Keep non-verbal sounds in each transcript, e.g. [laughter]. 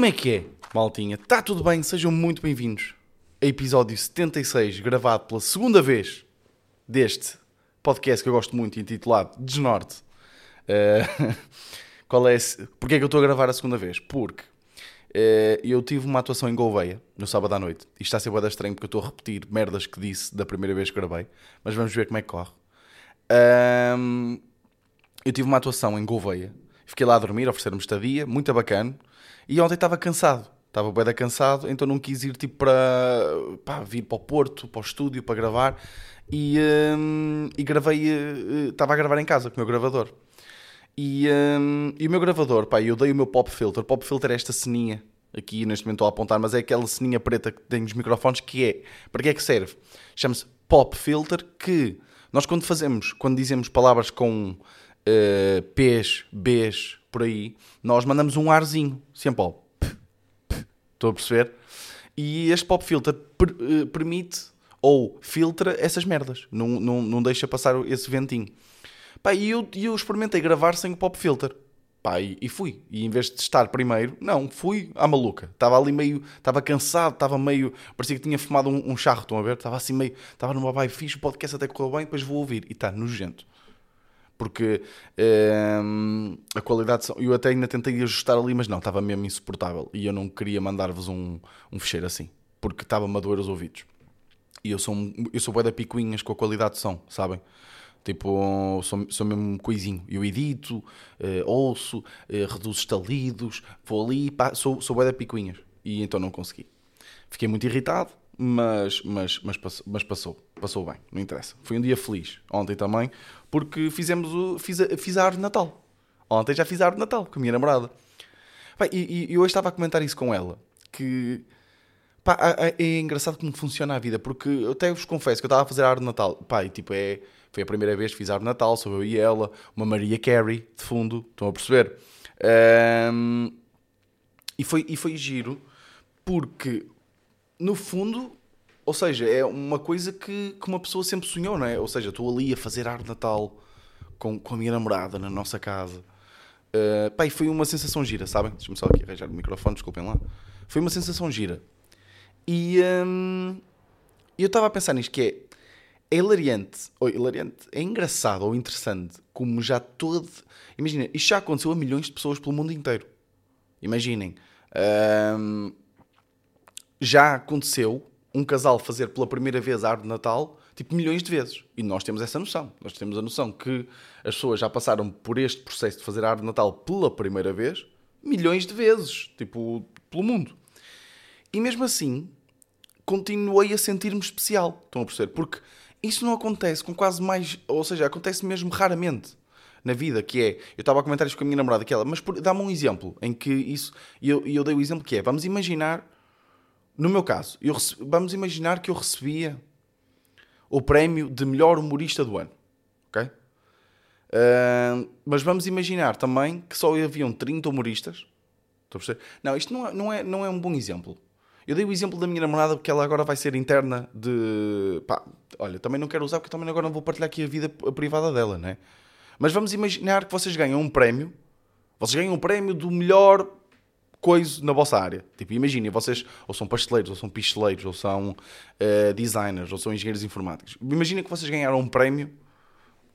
Como é que é, maltinha? Está tudo bem? Sejam muito bem-vindos a episódio 76, gravado pela segunda vez deste podcast que eu gosto muito, intitulado Desnorte. Uh, [laughs] qual é. Porquê é que eu estou a gravar a segunda vez? Porque uh, eu tive uma atuação em Gouveia, no sábado à noite. Isto está a ser boa estranho porque eu estou a repetir merdas que disse da primeira vez que gravei, mas vamos ver como é que corre. Um, eu tive uma atuação em Gouveia, fiquei lá a dormir, ofereceram-me estadia, muito bacana, e ontem estava cansado, estava bem cansado, então não quis ir tipo para pá, vir para o Porto, para o estúdio, para gravar, e, hum, e gravei, uh, estava a gravar em casa com o meu gravador. E, hum, e o meu gravador, pá, eu dei o meu pop filter, pop filter é esta ceninha, aqui neste momento estou a apontar, mas é aquela ceninha preta que tem os microfones, que é, para que é que serve? Chama-se pop filter, que nós quando fazemos, quando dizemos palavras com uh, P's, B's, por aí, nós mandamos um arzinho, sempre ao Estou a perceber? E este pop filter per, uh, permite ou filtra essas merdas, não, não, não deixa passar esse ventinho. Pá, e eu, eu experimentei gravar sem o pop filter. Pá, e, e, fui. E em vez de estar primeiro, não, fui à maluca. Estava ali meio, estava cansado, estava meio, parecia que tinha fumado um, um charro, estão a ver? Estava assim meio, estava numa vibe fixe, o podcast até correu bem, depois vou ouvir. E está nojento. Porque hum, a qualidade, eu até ainda tentei ajustar ali, mas não, estava mesmo insuportável. E eu não queria mandar-vos um, um fecheiro assim, porque estava-me a doer os ouvidos. E eu sou, eu sou bué da picuinhas com a qualidade de som, sabem? Tipo, sou, sou mesmo coisinho. Eu edito, uh, ouço, uh, reduzo estalidos, vou ali, pá, sou, sou bué da picuinhas. E então não consegui. Fiquei muito irritado, mas, mas, mas, mas passou. Passou bem, não interessa. Foi um dia feliz. Ontem também, porque fizemos o, fiz, a, fiz a árvore de Natal. Ontem já fiz a árvore de Natal com a minha namorada. Pá, e, e hoje estava a comentar isso com ela. Que pá, é engraçado como funciona a vida, porque eu até vos confesso que eu estava a fazer a árvore de Natal. Pá, e tipo, é foi a primeira vez que fiz árvore de Natal, sou eu e ela, uma Maria Carey de fundo, estão a perceber? Um, e, foi, e foi giro, porque no fundo, ou seja, é uma coisa que, que uma pessoa sempre sonhou, não é? Ou seja, estou ali a fazer árvore de Natal com, com a minha namorada na nossa casa. Uh, pá, e foi uma sensação gira, sabem? Deixa-me só aqui arranjar o microfone, desculpem lá. Foi uma sensação gira. E um, eu estava a pensar nisto, que é é hilariante, ou hilariante, é engraçado ou interessante como já todo. Imagina, isto já aconteceu a milhões de pessoas pelo mundo inteiro. Imaginem, hum, já aconteceu um casal fazer pela primeira vez a árvore de Natal tipo milhões de vezes. E nós temos essa noção. Nós temos a noção que as pessoas já passaram por este processo de fazer a árvore de Natal pela primeira vez milhões de vezes, tipo, pelo mundo. E mesmo assim, continuei a sentir-me especial. Estão a perceber? Porque isso não acontece com quase mais. Ou seja, acontece mesmo raramente na vida, que é. Eu estava a comentar isto com a minha namorada, que ela, mas dá-me um exemplo em que isso. E eu, eu dei o exemplo que é: vamos imaginar. No meu caso, vamos imaginar que eu recebia o prémio de melhor humorista do ano. Ok? Uh, mas vamos imaginar também que só haviam 30 humoristas. Não, isto não é, não, é, não é um bom exemplo. Eu dei o exemplo da minha namorada porque ela agora vai ser interna de. Pá, olha, também não quero usar porque também agora não vou partilhar aqui a vida privada dela, né? Mas vamos imaginar que vocês ganham um prémio. Vocês ganham um prémio do melhor coisa na vossa área. Tipo, imaginem, vocês ou são pasteleiros, ou são pisteleiros, ou são uh, designers, ou são engenheiros informáticos. Imaginem que vocês ganharam um prémio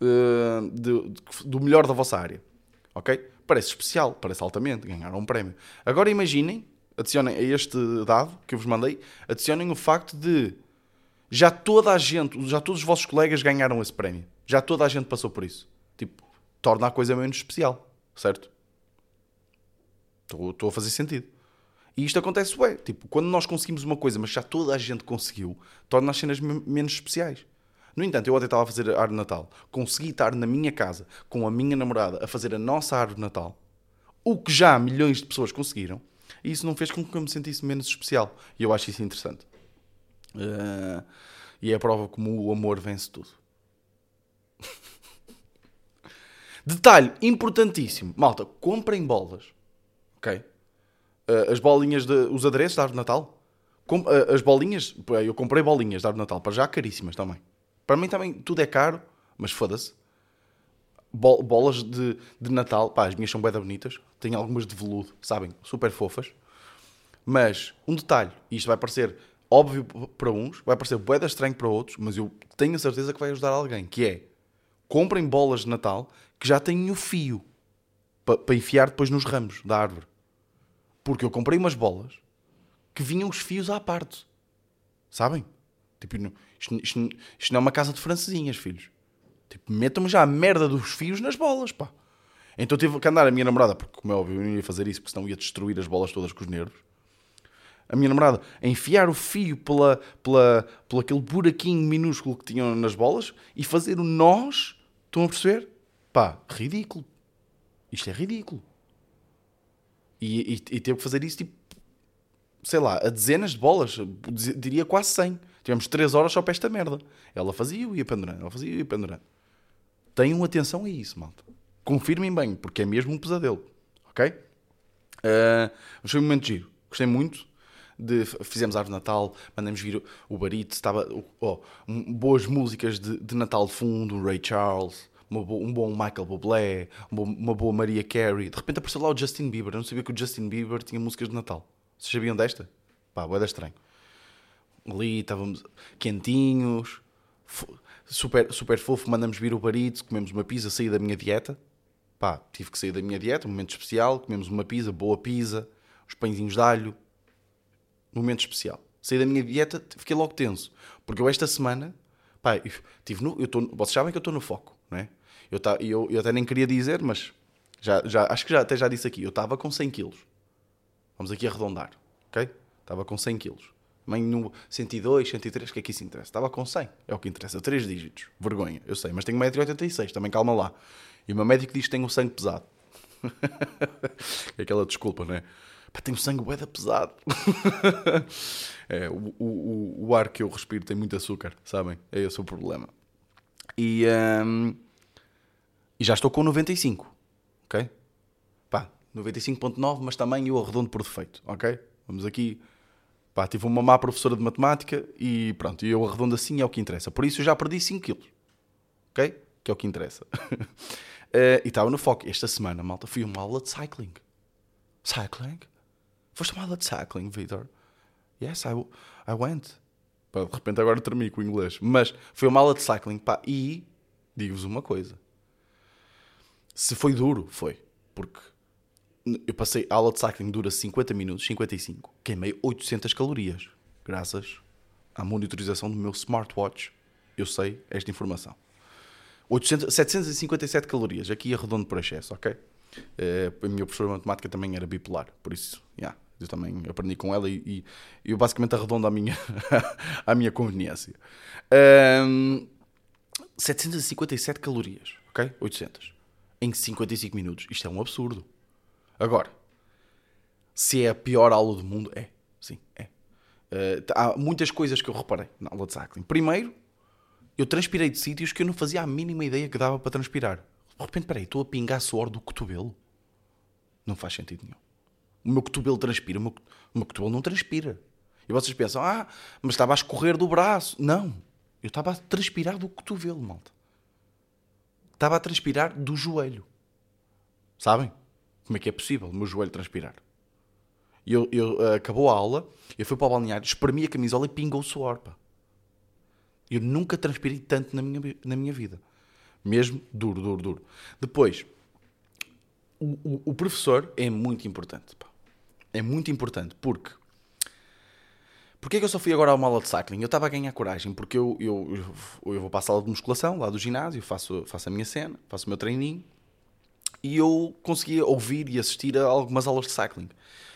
uh, de, de, do melhor da vossa área. Ok? Parece especial, parece altamente, ganharam um prémio. Agora imaginem adicionem a este dado que eu vos mandei, adicionem o facto de já toda a gente, já todos os vossos colegas ganharam esse prémio. Já toda a gente passou por isso. Tipo, torna a coisa menos especial, certo? Estou a fazer sentido. E isto acontece, ué, tipo, quando nós conseguimos uma coisa, mas já toda a gente conseguiu, torna as cenas menos especiais. No entanto, eu até estava a fazer a árvore de Natal, consegui estar na minha casa com a minha namorada a fazer a nossa árvore de Natal, o que já milhões de pessoas conseguiram, e isso não fez com que eu me sentisse menos especial. E eu acho isso interessante. Uh, e é a prova como o amor vence tudo. [laughs] Detalhe importantíssimo. Malta, comprem bolas. Ok? Uh, as bolinhas, de, os adereços da árvore de Natal. Com, uh, as bolinhas, eu comprei bolinhas da árvore de Natal, para já caríssimas também. Para mim também tudo é caro, mas foda-se. bolas de, de Natal, pá, as minhas são bem bonitas. Tenho algumas de veludo, sabem? Super fofas. Mas, um detalhe, e isto vai parecer óbvio para uns, vai parecer boeda estranho para outros, mas eu tenho a certeza que vai ajudar alguém, que é, comprem bolas de Natal que já têm o fio para, para enfiar depois nos ramos da árvore. Porque eu comprei umas bolas que vinham os fios à parte. Sabem? Tipo, isto, isto, isto não é uma casa de francesinhas, filhos. Tipo, metam-me já a merda dos fios nas bolas, pá. Então tive que andar a minha namorada, porque como é óbvio, eu não ia fazer isso, porque senão ia destruir as bolas todas com os nervos. A minha namorada a enfiar o fio pela, pela, pelo aquele buraquinho minúsculo que tinham nas bolas e fazer o nós. Estão a perceber? Pá, ridículo. Isto é ridículo. E, e, e teve que fazer isso tipo, sei lá, a dezenas de bolas, diria quase 100. Tivemos 3 horas só para esta merda. Ela fazia e ia pendurando, ela fazia e ia pendurando. Tenham atenção a isso, malta. Confirmem bem, porque é mesmo um pesadelo. Ok? Uh, foi um momento giro. Gostei muito. De, fizemos árvore de Natal, mandamos vir o barito, estava oh, boas músicas de, de Natal de fundo, Ray Charles, um bom Michael Bublé, uma boa Maria Carey. De repente apareceu lá o Justin Bieber. Eu não sabia que o Justin Bieber tinha músicas de Natal. Vocês sabiam desta? Pá, boeda estranho. Ali estávamos quentinhos, super, super fofo. Mandamos vir o barito, comemos uma pizza, saí da minha dieta. Pá, tive que sair da minha dieta, um momento especial. Comemos uma pizza, boa pizza, os pãezinhos de alho. Momento especial. Saí da minha dieta, fiquei logo tenso. Porque eu esta semana, pá, eu, tive no, eu tô, vocês sabem que eu estou no foco, não é? Eu, tá, eu, eu até nem queria dizer, mas já, já, acho que já, até já disse aqui. Eu estava com 100 quilos. Vamos aqui arredondar, ok? Estava com 100 quilos. Mãe no 102, 103, o que é que isso interessa? Estava com 100, é o que interessa. 3 dígitos, vergonha, eu sei, mas tenho 1,86m, também calma lá. E o meu médico diz que tenho o sangue pesado. [laughs] é aquela desculpa, não é? Pá, tenho sangue boeda pesado. [laughs] é, o, o, o ar que eu respiro tem muito açúcar, sabem? É esse o problema. E, um, e já estou com 95, ok? Pá, 95.9, mas também eu arredondo por defeito, ok? Vamos aqui. Pá, tive uma má professora de matemática e pronto, eu arredondo assim é o que interessa. Por isso eu já perdi 5 quilos, ok? Que é o que interessa. uh, [laughs] e estava no foco. Esta semana, malta, fui a uma aula de cycling. Cycling? Foste uma aula de cycling, Victor? Yes, I, I went. Pá, de repente agora termino com o inglês. Mas foi uma aula de cycling, pá, e digo-vos uma coisa. Se foi duro, foi. Porque eu passei, a aula de cycling dura 50 minutos, 55. Queimei 800 calorias. Graças à monitorização do meu smartwatch. Eu sei esta informação. 800, 757 calorias. Aqui arredondo por excesso, ok? Uh, a minha professora de matemática também era bipolar. Por isso, yeah, eu também aprendi com ela e, e eu basicamente arredondo a minha, [laughs] a minha conveniência. Um, 757 calorias, ok? 800 em 55 minutos. Isto é um absurdo. Agora, se é a pior aula do mundo, é. Sim, é. Uh, há muitas coisas que eu reparei na aula de cycling. Primeiro, eu transpirei de sítios que eu não fazia a mínima ideia que dava para transpirar. De repente, peraí, estou a pingar suor do cotovelo. Não faz sentido nenhum. O meu cotovelo transpira, o meu, o meu cotovelo não transpira. E vocês pensam, ah, mas estava a escorrer do braço. Não, eu estava a transpirar do cotovelo, malta estava a transpirar do joelho. Sabem? Como é que é possível o meu joelho transpirar? Eu, eu, uh, acabou a aula, eu fui para o balneário, espremi a camisola e pingou o suor. Pá. Eu nunca transpirei tanto na minha, na minha vida. Mesmo duro, duro, duro. Depois, o, o, o professor é muito importante. Pá. É muito importante porque Porquê que eu só fui agora a uma aula de cycling? Eu estava a ganhar coragem, porque eu, eu, eu, vou para a sala de musculação, lá do ginásio, faço, faço a minha cena, faço o meu treininho, e eu conseguia ouvir e assistir a algumas aulas de cycling.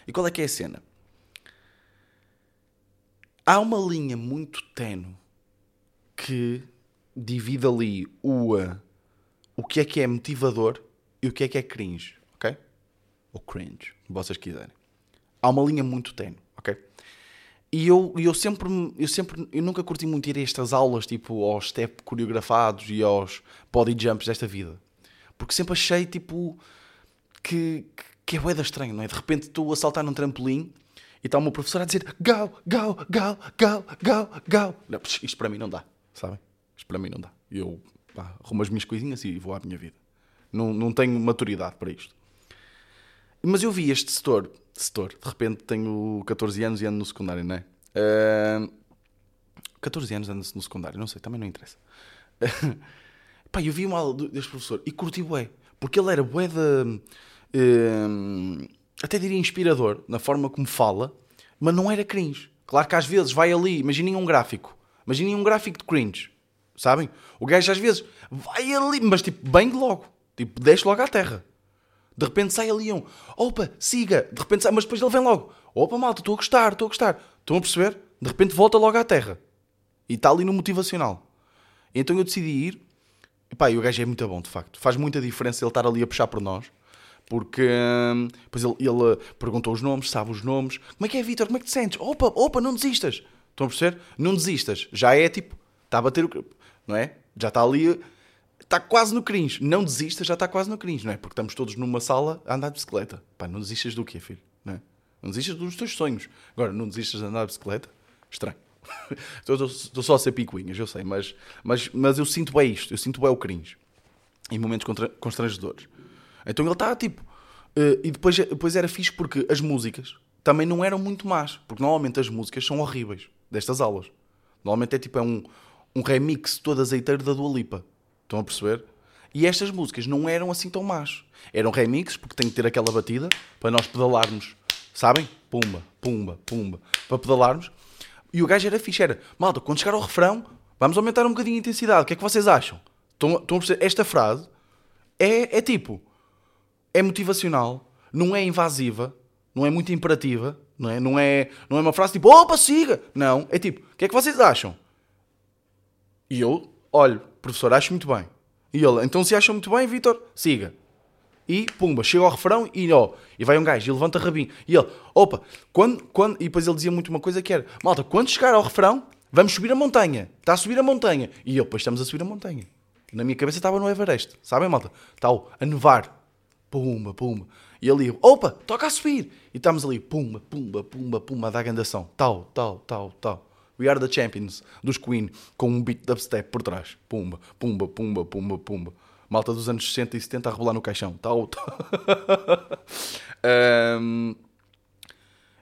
E qual é que é a cena? Há uma linha muito tenue que divide ali o, uh, o que é que é motivador e o que é que é cringe, ok? Ou cringe, vocês quiserem. Há uma linha muito tenue, ok? E eu, eu sempre, eu sempre, eu nunca curti muito ir a estas aulas, tipo, aos step coreografados e aos body jumps desta vida. Porque sempre achei, tipo, que, que é boeda estranho, não é? De repente estou a saltar num trampolim e está uma professora a dizer go, go, go, go, go, go. Não, isto para mim não dá, sabem? Isto para mim não dá. Eu pá, arrumo as minhas coisinhas e vou à minha vida. Não, não tenho maturidade para isto. Mas eu vi este setor setor. De repente tenho 14 anos e ando no secundário, não é? Uh, 14 anos ando no secundário, não sei, também não interessa. [laughs] Pá, eu vi uma aula deste professor e curti bué. Porque ele era bué de... Uh, até diria inspirador, na forma como fala, mas não era cringe. Claro que às vezes vai ali, imaginem um gráfico. Imaginem um gráfico de cringe. Sabem? O gajo às vezes vai ali, mas tipo, bem logo. Tipo, desce logo à terra. De repente sai ali um, opa, siga. De repente sai, mas depois ele vem logo, opa, malta, estou a gostar, estou a gostar. Estão a perceber? De repente volta logo à terra. E está ali no motivacional. Então eu decidi ir. E pá, e o gajo é muito bom, de facto. Faz muita diferença ele estar ali a puxar por nós. Porque hum, depois ele, ele perguntou os nomes, sabe os nomes. Como é que é, Vitor? Como é que te sentes? Opa, opa, não desistas. Estão a perceber? Não desistas. Já é tipo, está a bater o. Não é? Já está ali está quase no cringe. Não desistas, já está quase no cringe, não é? Porque estamos todos numa sala a andar de bicicleta. Pá, não desistas do quê, filho? Não, é? não desistas dos teus sonhos. Agora, não desistas de andar de bicicleta? Estranho. [laughs] estou, só a ser picuinhas, eu sei, mas, mas, mas eu sinto bem isto, eu sinto bem o cringe. Em momentos constrangedores. Então ele está tipo. Uh, e depois, depois era fixe porque as músicas também não eram muito más. Porque normalmente as músicas são horríveis destas aulas. Normalmente é tipo é um, um remix todo azeiteiro da Dua Lipa. Estão a perceber? E estas músicas não eram assim tão más. Eram remixes, porque tem que ter aquela batida para nós pedalarmos. Sabem? Pumba, pumba, pumba. Para pedalarmos. E o gajo era fixe. Era, malta, quando chegar ao refrão, vamos aumentar um bocadinho a intensidade. O que é que vocês acham? Estão, a perceber? Esta frase é, é tipo... É motivacional. Não é invasiva. Não é muito imperativa. Não é, não é, não é uma frase tipo, opa, siga. Não. É tipo, o que é que vocês acham? E eu olho professor, acho muito bem. E ele, então se acha muito bem, Vitor, siga. E pumba, chega ao refrão e ó, e vai um gajo e levanta rabinho. E ele, opa, quando, quando, e depois ele dizia muito uma coisa que era, malta, quando chegar ao refrão, vamos subir a montanha. Está a subir a montanha. E eu, depois estamos a subir a montanha. Na minha cabeça estava no Everest, sabem, malta? Tal, a nevar. Pumba, pumba. E ele, opa, toca a subir. E estamos ali, pumba, pumba, pumba, pumba, a dar gandação. Tal, tal, tal, tal. We Are the Champions dos Queen com um beat dubstep por trás. Pumba, pumba, pumba, pumba, pumba. Malta dos anos 60 e 70 a rebolar no caixão. Tal, tal. um,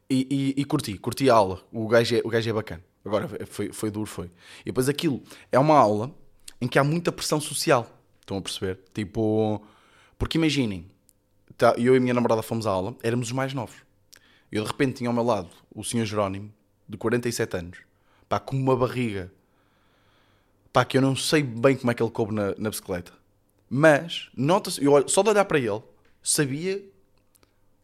e, e, e, curti, curti a aula. O gajo é, o gajo é bacana. Agora, foi, foi duro, foi. E depois aquilo é uma aula em que há muita pressão social. Estão a perceber? Tipo, porque imaginem, tá, eu e a minha namorada fomos à aula, éramos os mais novos. Eu de repente tinha ao meu lado o senhor Jerónimo, de 47 anos, pá, com uma barriga, pá, que eu não sei bem como é que ele coube na, na bicicleta. Mas, nota-se, eu só de olhar para ele, sabia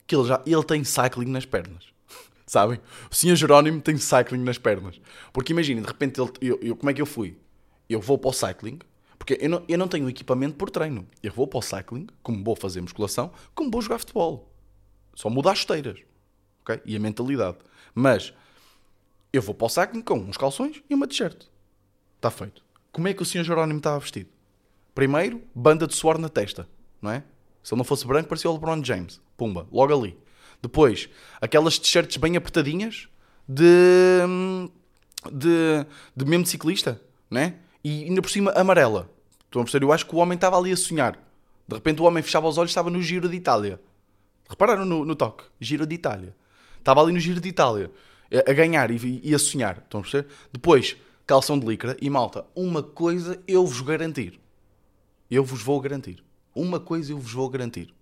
que ele já ele tem cycling nas pernas. [laughs] Sabem? O senhor Jerónimo tem cycling nas pernas. Porque imaginem, de repente, ele, eu, eu, como é que eu fui? Eu vou para o cycling, porque eu não, eu não tenho equipamento por treino. Eu vou para o cycling, como vou fazer musculação, como vou jogar futebol. Só muda as esteiras. Okay? E a mentalidade. Mas eu vou para o cycling com uns calções e uma t-shirt. Está feito. Como é que o senhor Jerónimo estava vestido? Primeiro, banda de suor na testa, não é? Se ele não fosse branco, parecia o LeBron James. Pumba, logo ali. Depois, aquelas t-shirts bem apertadinhas de, de, de mesmo ciclista, né? E ainda por cima amarela. Estão a perceber? Eu acho que o homem estava ali a sonhar. De repente o homem fechava os olhos e estava no Giro de Itália. Repararam no, no toque? Giro de Itália. Estava ali no Giro de Itália a ganhar e, e a sonhar. Estão a perceber? Depois, calção de licra e malta, uma coisa eu vos garantir. Eu vos vou garantir. Uma coisa eu vos vou garantir.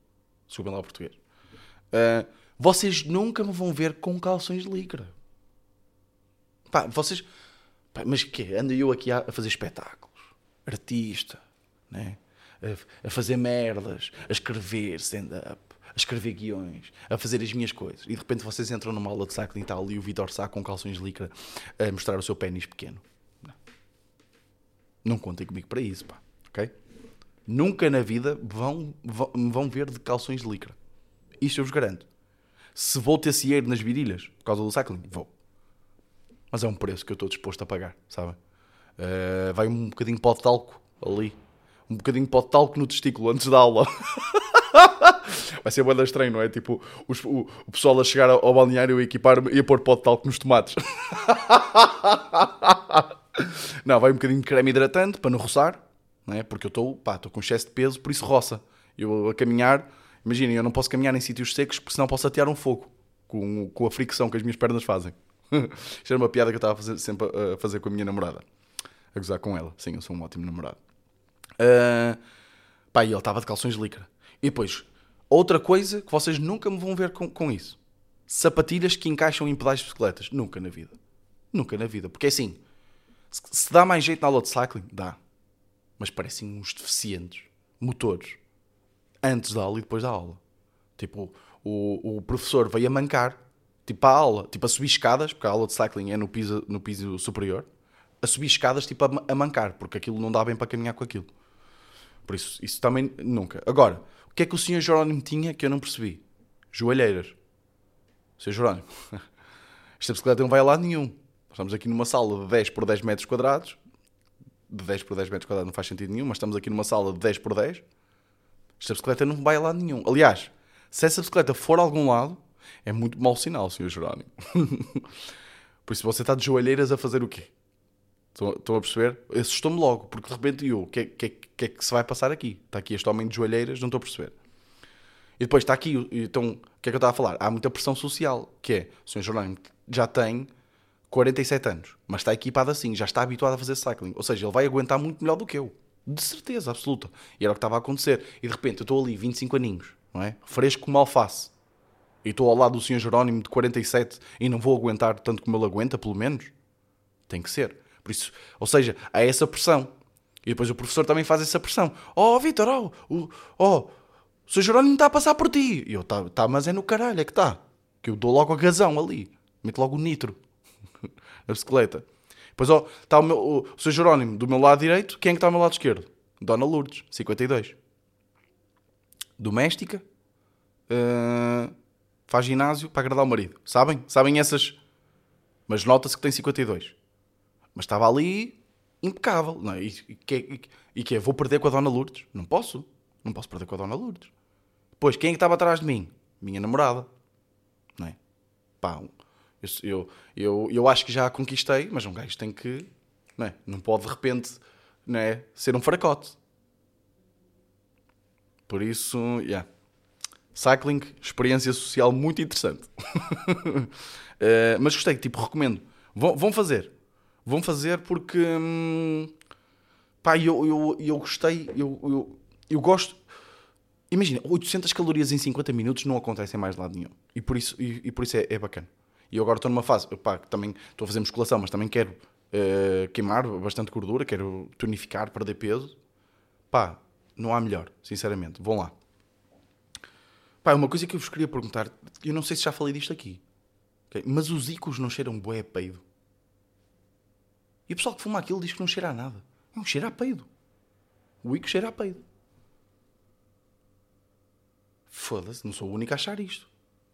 Desculpem lá o português. Uh, vocês nunca me vão ver com calções de licra. Pá, vocês. Pá, mas que Ando eu aqui a, fazer espetáculos. Artista, né? A, a fazer merdas, a escrever stand-up a escrever guiões, a fazer as minhas coisas. E de repente vocês entram numa aula de cycling e tal e o Vitor Sá com calções de licra a mostrar o seu pênis pequeno. Não. Não contem comigo para isso, pá. Ok? Nunca na vida vão, vão, vão ver de calções de licra. Isto eu vos garanto. Se vou ter cieiro nas virilhas por causa do cycling, vou. Mas é um preço que eu estou disposto a pagar, sabem? Uh, vai um bocadinho pó de talco ali. Um bocadinho pó de talco no testículo antes da aula. [laughs] Vai ser banda estranho, não é? Tipo, os, o, o, pessoal a chegar ao, balneário e equipar e a pôr pó de talco nos tomates. [laughs] não, vai um bocadinho de creme hidratante para não roçar, não é? Porque eu estou, estou com excesso de peso, por isso roça. Eu a caminhar, imaginem, eu não posso caminhar em sítios secos porque senão posso atear um fogo com, com a fricção que as minhas pernas fazem. [laughs] Isto era uma piada que eu estava a fazer, sempre a fazer com a minha namorada. A gozar com ela. Sim, eu sou um ótimo namorado. Uh, pá, e ele estava de calções de licra. E depois, outra coisa que vocês nunca me vão ver com, com isso. Sapatilhas que encaixam em pedais de bicicletas. Nunca na vida. Nunca na vida. Porque é assim, se, se dá mais jeito na aula de cycling, dá. Mas parecem uns deficientes. Motores. Antes da aula e depois da aula. Tipo, o, o professor veio a mancar, tipo, a aula, tipo, a subir escadas, porque a aula de cycling é no piso, no piso superior, a subir escadas, tipo, a, a mancar, porque aquilo não dá bem para caminhar com aquilo. Por isso, isso também nunca. Agora, o que é que o senhor Jerónimo tinha que eu não percebi? Joalheiras. Senhor Jerónimo, [laughs] esta bicicleta não vai a lado nenhum. Estamos aqui numa sala de 10 por 10 metros quadrados. De 10 por 10 metros quadrados não faz sentido nenhum, mas estamos aqui numa sala de 10 por 10. Esta bicicleta não vai a lado nenhum. Aliás, se essa bicicleta for a algum lado, é muito mau sinal, Sr. Jerónimo. [laughs] Por isso, você está de joelheiras a fazer o quê? Estão a perceber? Assustou-me logo, porque de repente eu, o que, que, que é que se vai passar aqui? Está aqui este homem de joelheiras, não estou a perceber. E depois está aqui, então, o que é que eu estava a falar? Há muita pressão social, que é, o Sr. Jerónimo já tem 47 anos, mas está equipado assim, já está habituado a fazer cycling. Ou seja, ele vai aguentar muito melhor do que eu. De certeza absoluta. E era o que estava a acontecer. E de repente eu estou ali, 25 aninhos, não é? Fresco como alface. E estou ao lado do Sr. Jerónimo de 47 e não vou aguentar tanto como ele aguenta, pelo menos. Tem que ser. Por isso, ou seja, há essa pressão. E depois o professor também faz essa pressão. Oh, Vitor, oh, oh, oh, o Sr. Jerónimo está a passar por ti. E eu, tá, tá, mas é no caralho, é que está. Que eu dou logo a gazão ali. Meto logo o nitro [laughs] na bicicleta. Depois, ó, oh, está o, meu, o, o Sr. Jerónimo do meu lado direito. Quem é que está ao meu lado esquerdo? Dona Lourdes, 52 doméstica, uh, faz ginásio para agradar o marido. Sabem? Sabem essas. Mas nota-se que tem 52. Mas estava ali impecável. Não é? e, e, que, e, que é? Vou perder com a Dona Lourdes? Não posso. Não posso perder com a Dona Lourdes. Depois, quem é que estava atrás de mim? Minha namorada. Não é? Pá, eu, eu, eu, eu acho que já a conquistei, mas um gajo tem que. Não, é? não pode de repente não é? ser um fracote. Por isso, yeah. Cycling, experiência social muito interessante. uh, [laughs] mas gostei, tipo, recomendo. Vão, vão fazer. Vão fazer porque. Hum, pá, eu, eu, eu gostei. Eu, eu, eu gosto. Imagina, 800 calorias em 50 minutos não acontecem mais de lado nenhum. E por isso, e, e por isso é, é, bacana. E eu agora estou numa fase, pá, também estou a fazer musculação, mas também quero uh, queimar bastante gordura, quero tonificar, perder peso. Pá, não há melhor, sinceramente. Vão lá. Pá, uma coisa que eu vos queria perguntar, eu não sei se já falei disto aqui, okay? mas os icos não cheiram bué a peido. E o pessoal que fuma aquilo diz que não cheira a nada. Não, cheira a peido. O ico cheira a peido. Foda-se, não sou o único a achar isto.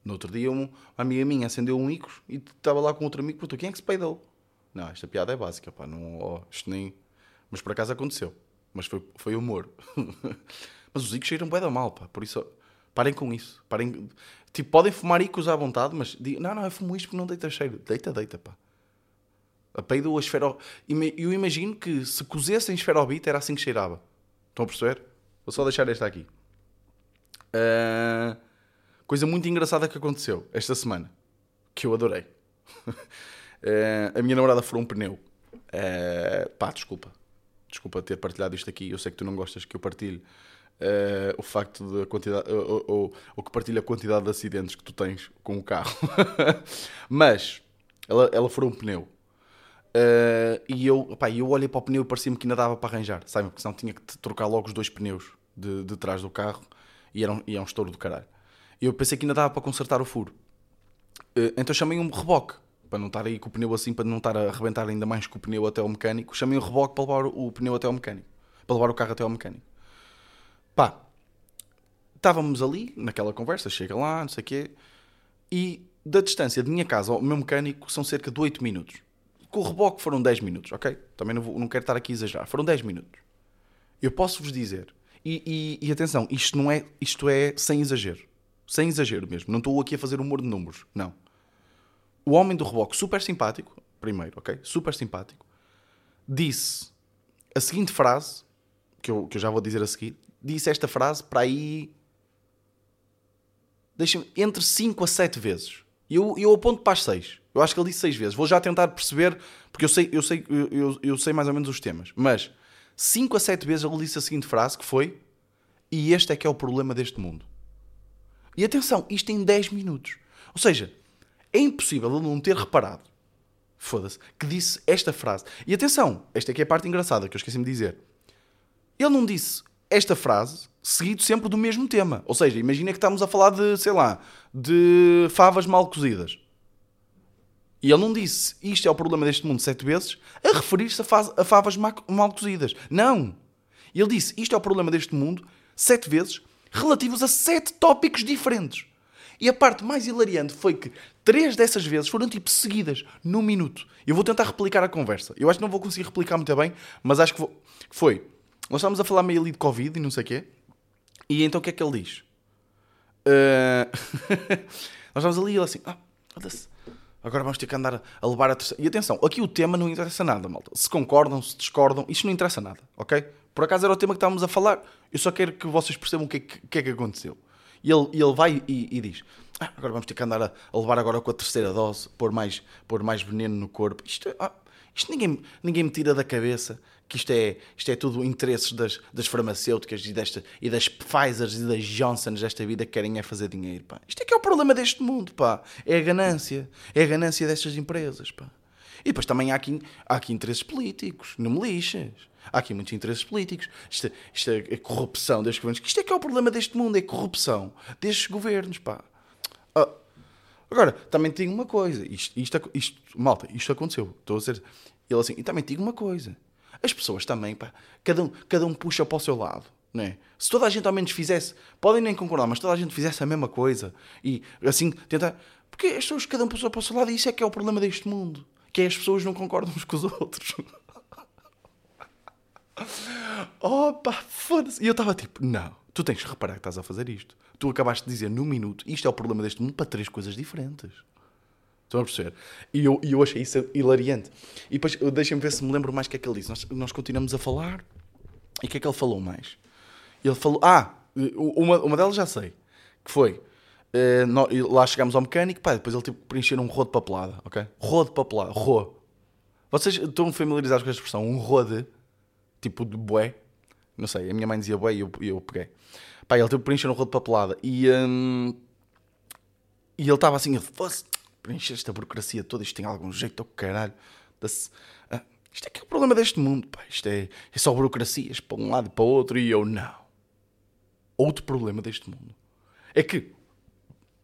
No outro dia, uma amiga minha acendeu um Icos e estava lá com outro amigo perguntou: quem é que se peidou? Não, esta piada é básica, pá, não, oh, isto nem. Mas por acaso aconteceu mas foi, foi humor. [laughs] mas os icos cheiram bem da mal, pá, por isso parem com isso. Parem, tipo, podem fumar icos à vontade, mas digam, não, não, eu fumo isto porque não deita cheiro. Deita, deita, pá. A peido a esfero... Eu imagino que se cozessem esferobite era assim que cheirava. Estão a perceber? Vou só deixar esta aqui. Uh... Coisa muito engraçada que aconteceu esta semana. Que eu adorei. uh... [laughs] A minha namorada furou um pneu. Uh... Pá, desculpa desculpa ter partilhado isto aqui, eu sei que tu não gostas que eu partilhe uh, o facto da quantidade, ou, ou, ou, que partilhe a quantidade de acidentes que tu tens com o carro. [laughs] Mas ela, ela furou um pneu. Uh, e eu, pá, eu olhei para o pneu e parecia-me que ainda dava para arranjar, sabe? Porque senão tinha que trocar logo os dois pneus de, de trás do carro e era um, e é um estouro do caralho. Eu pensei que ainda dava para consertar o furo. Uh, então chamei um reboque para não estar aí com o pneu assim, para não estar a arrebentar ainda mais com o pneu até ao mecânico, chamei o reboque para levar o pneu até ao mecânico, para levar o carro até ao mecânico. Pá, estávamos ali, naquela conversa, chega lá, não sei o quê, e da distância de minha casa ao meu mecânico são cerca de 8 minutos. Com o reboque foram 10 minutos, ok? Também não, vou, não quero estar aqui a exagerar. Foram 10 minutos. Eu posso vos dizer, e, e, e atenção, isto, não é, isto é sem exagero. Sem exagero mesmo. Não estou aqui a fazer humor de números. Não o homem do reboque, super simpático, primeiro, ok? Super simpático, disse a seguinte frase, que eu, que eu já vou dizer a seguir, disse esta frase para aí. Deixa entre 5 a 7 vezes. Eu, eu aponto para as seis. Eu acho que ele disse seis vezes. Vou já tentar perceber, porque eu sei, eu sei, eu, eu, eu sei mais ou menos os temas. Mas cinco a sete vezes ele disse a seguinte frase, que foi e este é que é o problema deste mundo. E atenção, isto em 10 minutos. Ou seja, é impossível ele não ter reparado, foda-se, que disse esta frase. E atenção, esta aqui é a parte engraçada que eu esqueci-me de dizer. Ele não disse esta frase seguido sempre do mesmo tema. Ou seja, imagina que estamos a falar de, sei lá, de favas mal cozidas. E ele não disse isto é o problema deste mundo sete vezes a referir-se a, favas mal cozidas. Não! Ele disse isto é o problema deste mundo sete vezes relativos a sete tópicos diferentes. E a parte mais hilariante foi que três dessas vezes foram tipo seguidas, num minuto. Eu vou tentar replicar a conversa. Eu acho que não vou conseguir replicar muito bem, mas acho que vou... foi. Nós estávamos a falar meio ali de Covid e não sei o quê. E então o que é que ele diz? Uh... [laughs] Nós estávamos ali e ele assim, ah, agora vamos ter que andar a levar a terceira. E atenção, aqui o tema não interessa nada, malta. Se concordam, se discordam, isto não interessa nada, ok? Por acaso era o tema que estávamos a falar. Eu só quero que vocês percebam o que é que, que, é que aconteceu. E ele, ele vai e, e diz: ah, agora vamos ter que andar a, a, levar agora com a terceira dose, pôr mais, pôr mais veneno no corpo. Isto, ah, isto ninguém, ninguém me tira da cabeça que isto é, isto é tudo interesses das, das farmacêuticas e, desta, e das Pfizers e das Johnsons desta vida que querem é fazer dinheiro. Pá. Isto é que é o problema deste mundo. Pá. É a ganância. É a ganância destas empresas. Pá. E depois também há aqui, há aqui interesses políticos. Não me lixas. Há aqui muitos interesses políticos. Isto, isto é, é corrupção destes governos. Isto é que é o problema deste mundo, é corrupção destes governos, pá. Agora, também te digo uma coisa. Isto, isto, isto, malta, isto aconteceu. Estou a dizer... Ele assim, e também digo uma coisa. As pessoas também, pá, cada um, cada um puxa para o seu lado. Né? Se toda a gente ao menos fizesse, podem nem concordar, mas toda a gente fizesse a mesma coisa e assim tentar. Porque as pessoas, cada um puxa para o seu lado, e isso é que é o problema deste mundo. Que é as pessoas não concordam uns com os outros. [laughs] Opa, foda-se. E eu estava tipo, não, tu tens que reparar que estás a fazer isto. Tu acabaste de dizer num minuto, isto é o problema deste mundo, para três coisas diferentes. Estão a perceber? E eu, eu achei isso hilariante. E depois, deixem-me ver se me lembro mais o que é que ele disse. Nós, nós continuamos a falar. E o que é que ele falou mais? Ele falou, ah, uma, uma delas já sei. Que foi, uh, lá chegámos ao mecânico, pá, depois ele teve que preencher um rodo de papelada, ok? Rodo de papelada, ro. Vocês estão familiarizados com a expressão, um rode tipo de bué. Não sei, a minha mãe dizia bué e eu, eu peguei. Pá, ele teve que preencher um rolo de papelada e, hum, e ele estava assim, fosse preencher esta burocracia toda, isto tem algum jeito, oh caralho. Ah, isto é que é o problema deste mundo, pá. Isto é, é só burocracias para um lado e para o outro e eu não. Outro problema deste mundo é que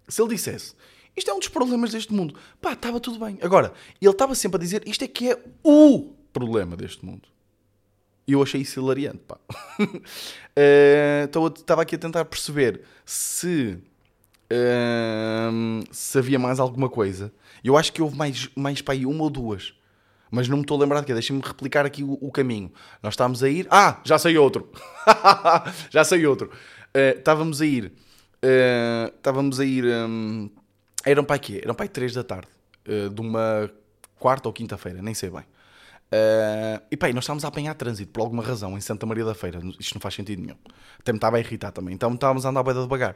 se ele dissesse isto é um dos problemas deste mundo, pá, estava tudo bem. Agora, ele estava sempre a dizer isto é que é o problema deste mundo. E eu achei isso hilariante, pá. [laughs] uh, estava aqui a tentar perceber se, uh, se havia mais alguma coisa. Eu acho que houve mais, mais para aí uma ou duas. Mas não me estou a lembrar de quê. Deixem-me replicar aqui o, o, caminho. Nós estávamos a ir... Ah, já sei outro. [laughs] já sei outro. Uh, estávamos a ir... Uh, estávamos a ir... Um, eram para quê? Eram para aí três da tarde. De uma quarta ou quinta-feira, nem sei bem. Uh, e pá, nós estávamos a apanhar trânsito por alguma razão em Santa Maria da Feira. Isto não faz sentido nenhum. Até me estava a irritar também. Então estávamos a andar bem devagar.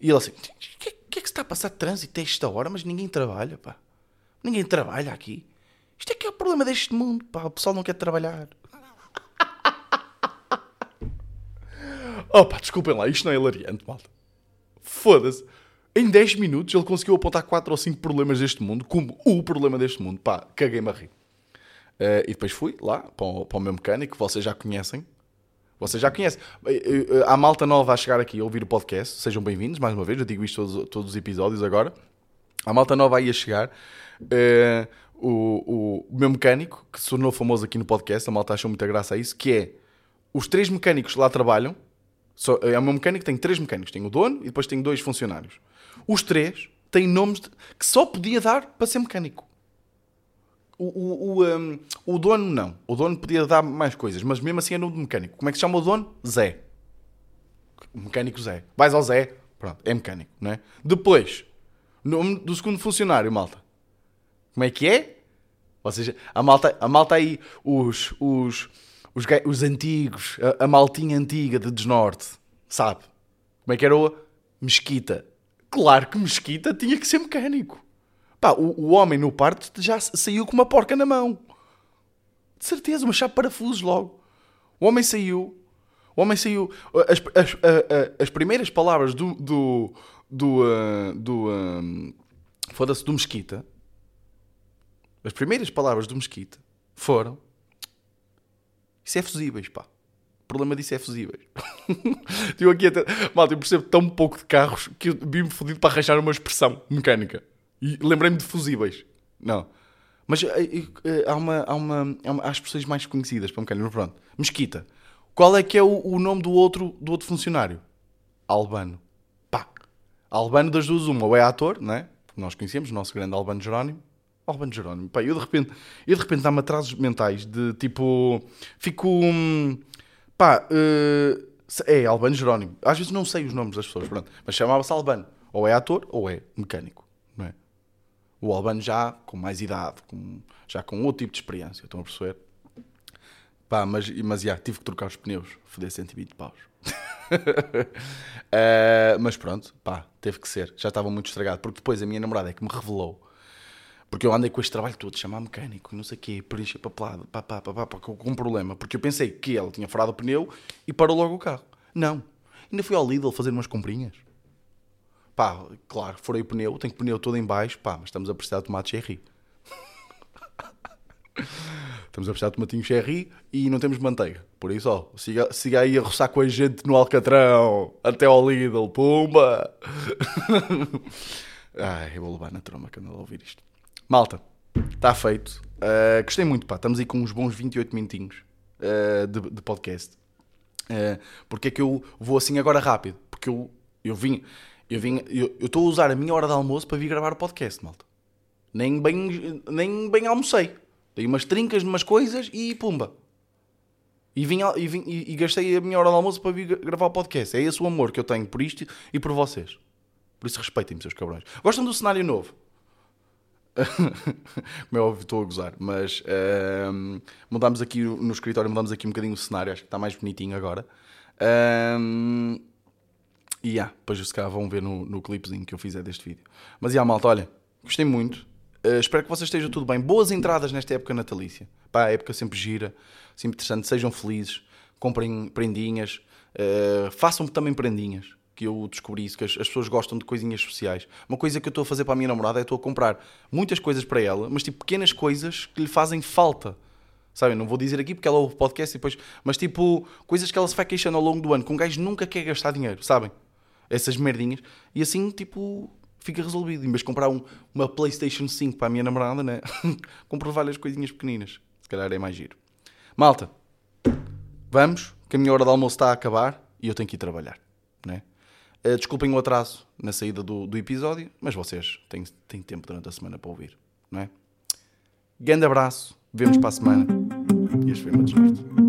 E ele assim: O que, que, é que se está a passar trânsito a esta hora? Mas ninguém trabalha, pá. Ninguém trabalha aqui. Isto é que é o problema deste mundo, pá. O pessoal não quer trabalhar. [laughs] oh pá, desculpem lá. Isto não é hilariante, malta. Foda-se. Em 10 minutos ele conseguiu apontar 4 ou 5 problemas deste mundo como o problema deste mundo. Pá, caguei-me a rir. Uh, e depois fui lá para o, para o meu mecânico, que vocês já conhecem. Vocês já conhecem. Uh, há malta nova a chegar aqui a ouvir o podcast. Sejam bem-vindos, mais uma vez. Eu digo isto todos, todos os episódios agora. Há malta nova aí a chegar. Uh, o, o, meu mecânico, que se tornou famoso aqui no podcast, a malta achou muita graça a isso, que é os três mecânicos lá trabalham. Só, é o meu mecânico tem três mecânicos. Tem o dono e depois tem dois funcionários. Os três têm nomes de, que só podia dar para ser mecânico. O, o, o, um, o dono não. O dono podia dar mais coisas, mas mesmo assim é nome de mecânico. Como é que se chama o dono? Zé. O mecânico Zé. Vais ao Zé, pronto, é mecânico, não é? Depois, nome do segundo funcionário, malta. Como é que é? Ou seja, a malta, a malta aí, os, os, os, os antigos, a, a maltinha antiga de Desnorte, sabe? Como é que era o Mesquita? Claro que Mesquita tinha que ser mecânico. Pá, o, o homem no parto já saiu com uma porca na mão. De certeza, uma chave de parafusos logo. O homem saiu. O homem saiu. As, as, as, as primeiras palavras do. do. do. Uh, do um, Foda-se, do Mesquita. As primeiras palavras do Mesquita foram. Isso é fusíveis, pá. O problema disso é fusíveis. [laughs] eu aqui até. Malta, eu percebo tão pouco de carros que eu vi-me fodido para arranjar uma expressão mecânica. E lembrei-me de fusíveis. Não. Mas uh, uh, há, uma, há, uma, há, uma, há as pessoas mais conhecidas para mecânica. Mas pronto. Mesquita. Qual é que é o, o, nome do outro, do outro funcionário? Albano. Pá. Albano das duas, uma. Ou é ator, não é? Nós conhecemos, o nosso grande Albano Jerónimo. Albano Jerónimo. Pá, eu de repente, eu de repente dá-me atrasos mentais de tipo. Fico. Hum, Pá, é Albano Jerónimo. Às vezes não sei os nomes das pessoas, pronto. Mas chamava-se Albano. Ou é ator ou é mecânico? O Albano já com mais idade, com, já com outro tipo de experiência, estão a perceber? Pá, mas, mas já, tive que trocar os pneus, foder 120 paus. uh, [laughs] mas pronto, pá, teve que ser. Já estava muito estragado, porque depois a minha namorada é que me revelou porque eu andei com este trabalho todo, chamar mecânico, não sei o quê, preencher papelado, pá, pá, pá, pá, pá, com um problema. Porque eu pensei que ela tinha furado o pneu e parou logo o carro. Não. Ainda fui ao Lidl fazer umas comprinhas. Pá, claro, furei o pneu, tenho o pneu todo em baixo, pá, mas estamos a precisar de tomate cherry. [laughs] estamos a precisar de tomatinho cherry e não temos manteiga. Por isso, ó, siga, siga aí a roçar com a gente no Alcatrão, até ao Lidl, pumba! [laughs] Ai, eu vou levar na troma quando ela ouvir isto. Malta, está feito. Uh, gostei muito, pá. Estamos aí com uns bons 28 minutinhos uh, de, de, podcast. Uh, porque é que eu vou assim agora rápido? Porque eu, eu vim, eu vim, eu estou a usar a minha hora de almoço para vir gravar o podcast, malta. Nem bem, nem bem almocei. Dei umas trincas, umas coisas e pumba. E, vim, e, vim, e, e gastei a minha hora de almoço para vir gravar o podcast. É esse o amor que eu tenho por isto e por vocês. Por isso respeitem-me, seus cabrões. Gostam do cenário novo? [laughs] Como é óbvio, estou a gozar, mas uh, mudámos aqui no escritório, mudámos aqui um bocadinho o cenário, acho que está mais bonitinho agora. Uh, e yeah, depois se calhar vão ver no, no clipezinho que eu fizer deste vídeo. Mas yeah, malta, olha, gostei muito. Uh, espero que vocês estejam tudo bem. Boas entradas nesta época natalícia. Pá, a época sempre gira, sempre interessante. Sejam felizes, comprem prendinhas, uh, façam também prendinhas que eu descobri isso, que as, as, pessoas gostam de coisinhas especiais. Uma coisa que eu estou a fazer para a minha namorada é estou a comprar muitas coisas para ela, mas tipo pequenas coisas que lhe fazem falta. Sabem? Não vou dizer aqui porque ela ouve o podcast e depois. Mas tipo, coisas que ela se vai queixando ao longo do ano, que um gajo nunca quer gastar dinheiro, sabem? Essas merdinhas. E assim, tipo, fica resolvido. Em vez de comprar um, uma PlayStation 5 para a minha namorada, né? [laughs] Compro várias coisinhas pequeninas. Se calhar é mais giro. Malta, vamos, que a minha hora de almoço está a acabar e eu tenho que ir trabalhar, né? Uh, desculpem o atraso na saída do, do episódio, mas vocês têm, têm tempo durante a semana para ouvir, não é? Grande abraço, vemos para a semana. Este foi o meu desnorte.